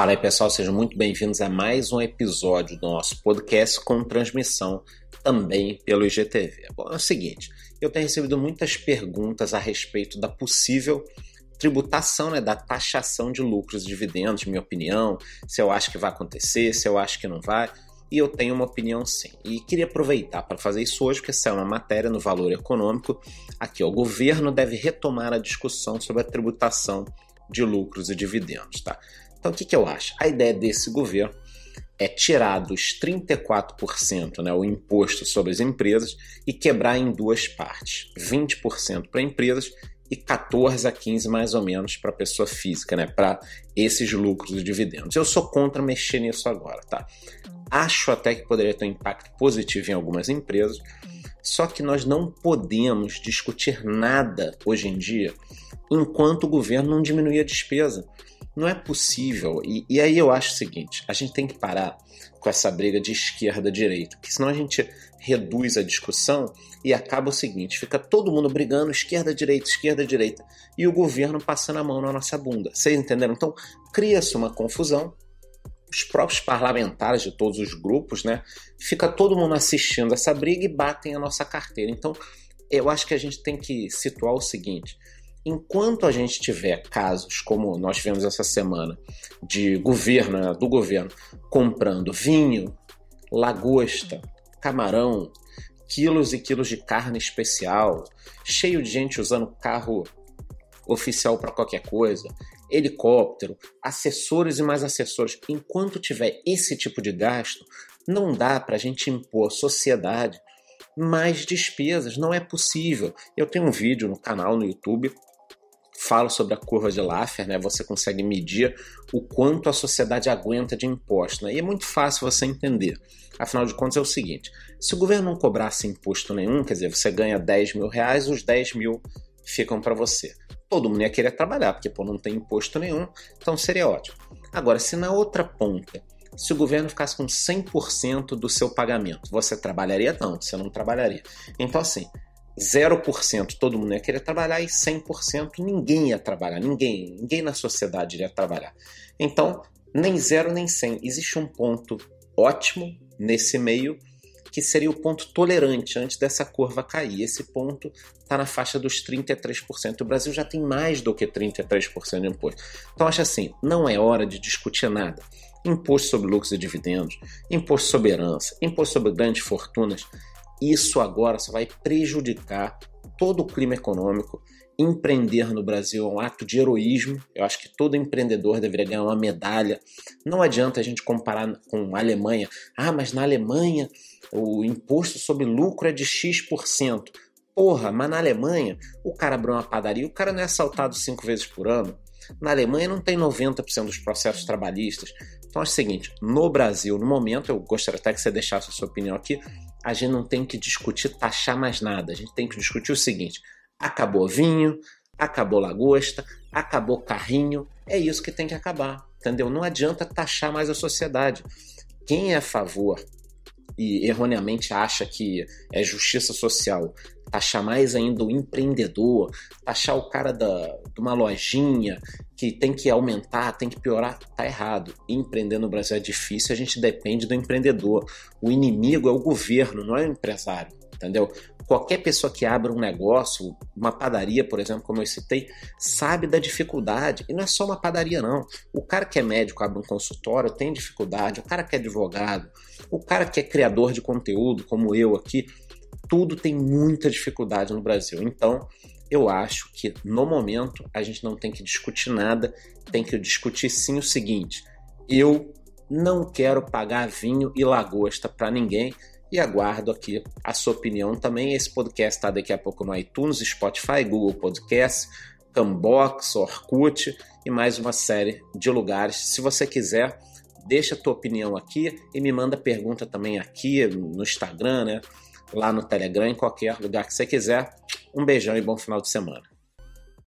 Fala aí pessoal, sejam muito bem-vindos a mais um episódio do nosso podcast com transmissão também pelo IGTV. Bom, é o seguinte, eu tenho recebido muitas perguntas a respeito da possível tributação, né, da taxação de lucros e dividendos, minha opinião, se eu acho que vai acontecer, se eu acho que não vai, e eu tenho uma opinião sim. E queria aproveitar para fazer isso hoje, porque essa é uma matéria no Valor Econômico. Aqui, ó, o governo deve retomar a discussão sobre a tributação de lucros e dividendos, tá? Então, o que, que eu acho? A ideia desse governo é tirar dos 34%, né, o imposto sobre as empresas, e quebrar em duas partes: 20% para empresas e 14 a 15 mais ou menos para pessoa física, né, para esses lucros e dividendos. Eu sou contra mexer nisso agora, tá? Acho até que poderia ter um impacto positivo em algumas empresas, só que nós não podemos discutir nada hoje em dia enquanto o governo não diminuir a despesa. Não é possível. E, e aí eu acho o seguinte: a gente tem que parar com essa briga de esquerda-direita, porque senão a gente reduz a discussão e acaba o seguinte: fica todo mundo brigando esquerda-direita, esquerda-direita, e o governo passando a mão na nossa bunda. Vocês entenderam? Então cria-se uma confusão. Os próprios parlamentares de todos os grupos, né? Fica todo mundo assistindo essa briga e batem a nossa carteira. Então, eu acho que a gente tem que situar o seguinte: enquanto a gente tiver casos como nós tivemos essa semana de governo, né, do governo comprando vinho, lagosta, camarão, quilos e quilos de carne especial, cheio de gente usando carro oficial para qualquer coisa, helicóptero, assessores e mais assessores. Enquanto tiver esse tipo de gasto, não dá para a gente impor à sociedade mais despesas, não é possível. Eu tenho um vídeo no canal no YouTube falo sobre a curva de Laffer, né? Você consegue medir o quanto a sociedade aguenta de imposto, né? E é muito fácil você entender. Afinal de contas é o seguinte: se o governo não cobrasse imposto nenhum, quer dizer, você ganha 10 mil reais, os 10 mil ficam para você. Todo mundo ia querer trabalhar, porque pô, não tem imposto nenhum, então seria ótimo. Agora, se na outra ponta se o governo ficasse com 100% do seu pagamento, você trabalharia? Não, você não trabalharia. Então, assim, 0% todo mundo ia querer trabalhar e 100% ninguém ia trabalhar, ninguém, ninguém na sociedade iria trabalhar. Então, nem zero nem 100. Existe um ponto ótimo nesse meio que seria o ponto tolerante antes dessa curva cair. Esse ponto está na faixa dos 33%. O Brasil já tem mais do que 33% de imposto. Então, acho assim, não é hora de discutir nada. Imposto sobre lucros e dividendos, imposto sobre herança, imposto sobre grandes fortunas isso agora só vai prejudicar todo o clima econômico. Empreender no Brasil é um ato de heroísmo. Eu acho que todo empreendedor deveria ganhar uma medalha. Não adianta a gente comparar com a Alemanha. Ah, mas na Alemanha o imposto sobre lucro é de X%. Porra, mas na Alemanha o cara abriu uma padaria, o cara não é assaltado cinco vezes por ano. Na Alemanha não tem 90% dos processos trabalhistas. Então é o seguinte: no Brasil, no momento, eu gostaria até que você deixasse a sua opinião aqui a gente não tem que discutir taxar mais nada. A gente tem que discutir o seguinte: acabou vinho, acabou lagosta, acabou carrinho. É isso que tem que acabar, entendeu? Não adianta taxar mais a sociedade. Quem é a favor e erroneamente acha que é justiça social taxar mais ainda o empreendedor, taxar o cara da, de uma lojinha que tem que aumentar, tem que piorar, tá errado. Empreender no Brasil é difícil, a gente depende do empreendedor. O inimigo é o governo, não é o empresário, entendeu? Qualquer pessoa que abra um negócio, uma padaria, por exemplo, como eu citei, sabe da dificuldade. E não é só uma padaria, não. O cara que é médico, abre um consultório, tem dificuldade. O cara que é advogado, o cara que é criador de conteúdo, como eu aqui, tudo tem muita dificuldade no Brasil. Então, eu acho que no momento a gente não tem que discutir nada, tem que discutir sim o seguinte: eu não quero pagar vinho e lagosta para ninguém e aguardo aqui a sua opinião também. Esse podcast está daqui a pouco no iTunes, Spotify, Google Podcast, Cambox, Orkut e mais uma série de lugares. Se você quiser, deixa a tua opinião aqui e me manda pergunta também aqui no Instagram, né? lá no Telegram, em qualquer lugar que você quiser. Um beijão e bom final de semana.